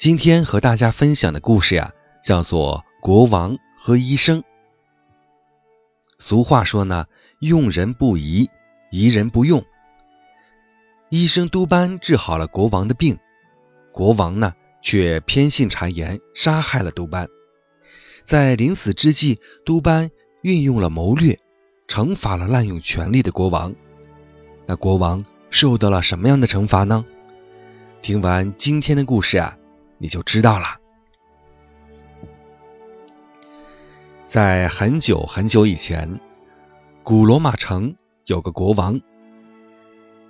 今天和大家分享的故事呀，叫做《国王和医生》。俗话说呢，用人不疑，疑人不用。医生都班治好了国王的病，国王呢却偏信谗言，杀害了都班。在临死之际，都班运用了谋略。惩罚了滥用权力的国王，那国王受到了什么样的惩罚呢？听完今天的故事啊，你就知道了。在很久很久以前，古罗马城有个国王。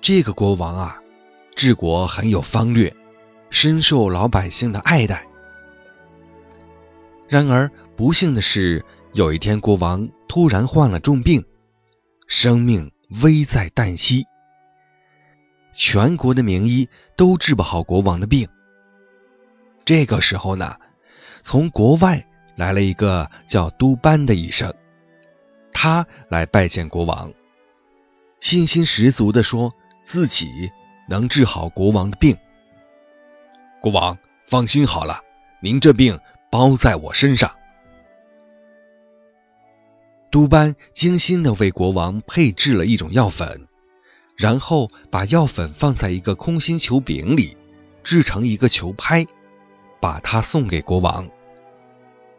这个国王啊，治国很有方略，深受老百姓的爱戴。然而不幸的是。有一天，国王突然患了重病，生命危在旦夕。全国的名医都治不好国王的病。这个时候呢，从国外来了一个叫都班的医生，他来拜见国王，信心十足的说自己能治好国王的病。国王放心好了，您这病包在我身上。都班精心的为国王配制了一种药粉，然后把药粉放在一个空心球柄里，制成一个球拍，把它送给国王，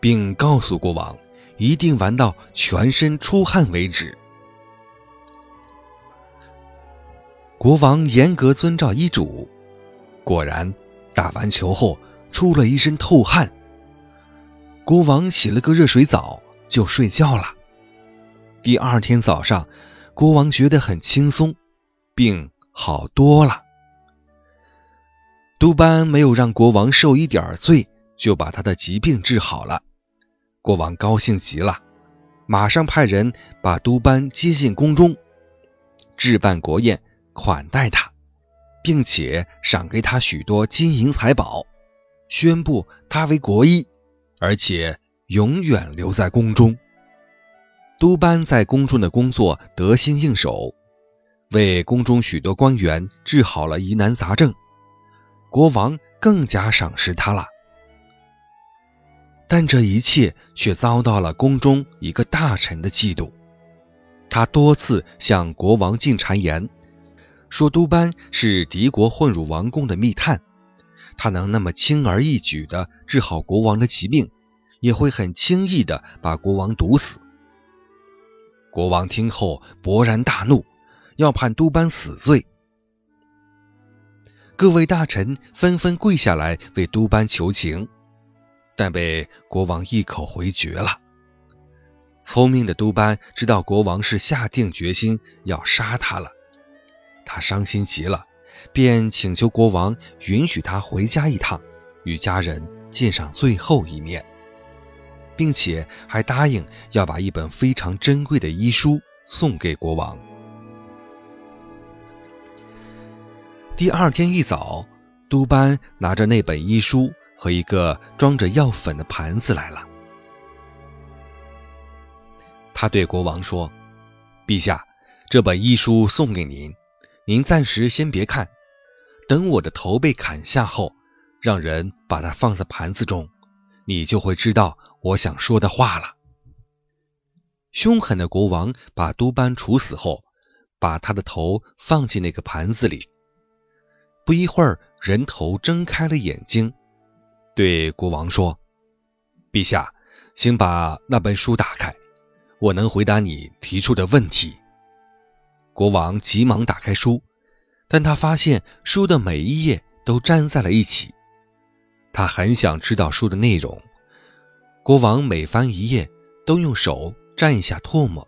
并告诉国王一定玩到全身出汗为止。国王严格遵照医嘱，果然打完球后出了一身透汗。国王洗了个热水澡就睡觉了。第二天早上，国王觉得很轻松，病好多了。都班没有让国王受一点罪，就把他的疾病治好了。国王高兴极了，马上派人把都班接进宫中，置办国宴款待他，并且赏给他许多金银财宝，宣布他为国医，而且永远留在宫中。都班在宫中的工作得心应手，为宫中许多官员治好了疑难杂症，国王更加赏识他了。但这一切却遭到了宫中一个大臣的嫉妒，他多次向国王进谗言，说都班是敌国混入王宫的密探，他能那么轻而易举地治好国王的疾病，也会很轻易地把国王毒死。国王听后勃然大怒，要判都班死罪。各位大臣纷纷跪下来为都班求情，但被国王一口回绝了。聪明的都班知道国王是下定决心要杀他了，他伤心极了，便请求国王允许他回家一趟，与家人见上最后一面。并且还答应要把一本非常珍贵的医书送给国王。第二天一早，都班拿着那本医书和一个装着药粉的盘子来了。他对国王说：“陛下，这本医书送给您，您暂时先别看，等我的头被砍下后，让人把它放在盘子中，你就会知道。”我想说的话了。凶狠的国王把都班处死后，把他的头放进那个盘子里。不一会儿，人头睁开了眼睛，对国王说：“陛下，请把那本书打开，我能回答你提出的问题。”国王急忙打开书，但他发现书的每一页都粘在了一起。他很想知道书的内容。国王每翻一页，都用手蘸一下唾沫。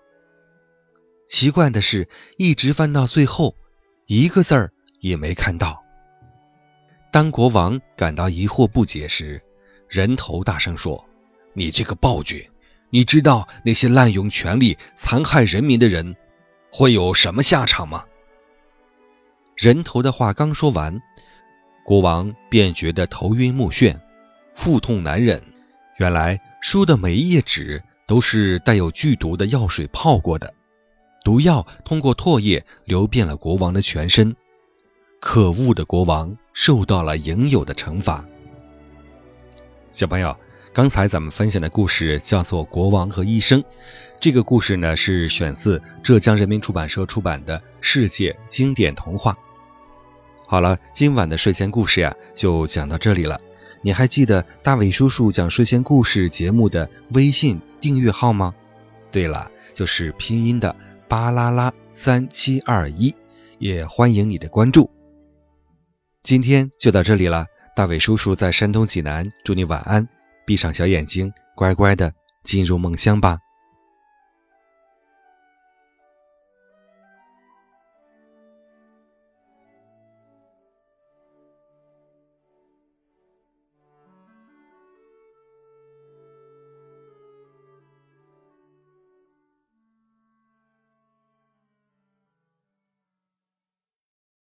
奇怪的是，一直翻到最后，一个字儿也没看到。当国王感到疑惑不解时，人头大声说：“你这个暴君，你知道那些滥用权力、残害人民的人会有什么下场吗？”人头的话刚说完，国王便觉得头晕目眩，腹痛难忍。原来书的每一页纸都是带有剧毒的药水泡过的，毒药通过唾液流遍了国王的全身。可恶的国王受到了应有的惩罚。小朋友，刚才咱们分享的故事叫做《国王和医生》，这个故事呢是选自浙江人民出版社出版的《世界经典童话》。好了，今晚的睡前故事呀就讲到这里了。你还记得大伟叔叔讲睡前故事节目的微信订阅号吗？对了，就是拼音的巴啦啦三七二一，也欢迎你的关注。今天就到这里了，大伟叔叔在山东济南，祝你晚安，闭上小眼睛，乖乖的进入梦乡吧。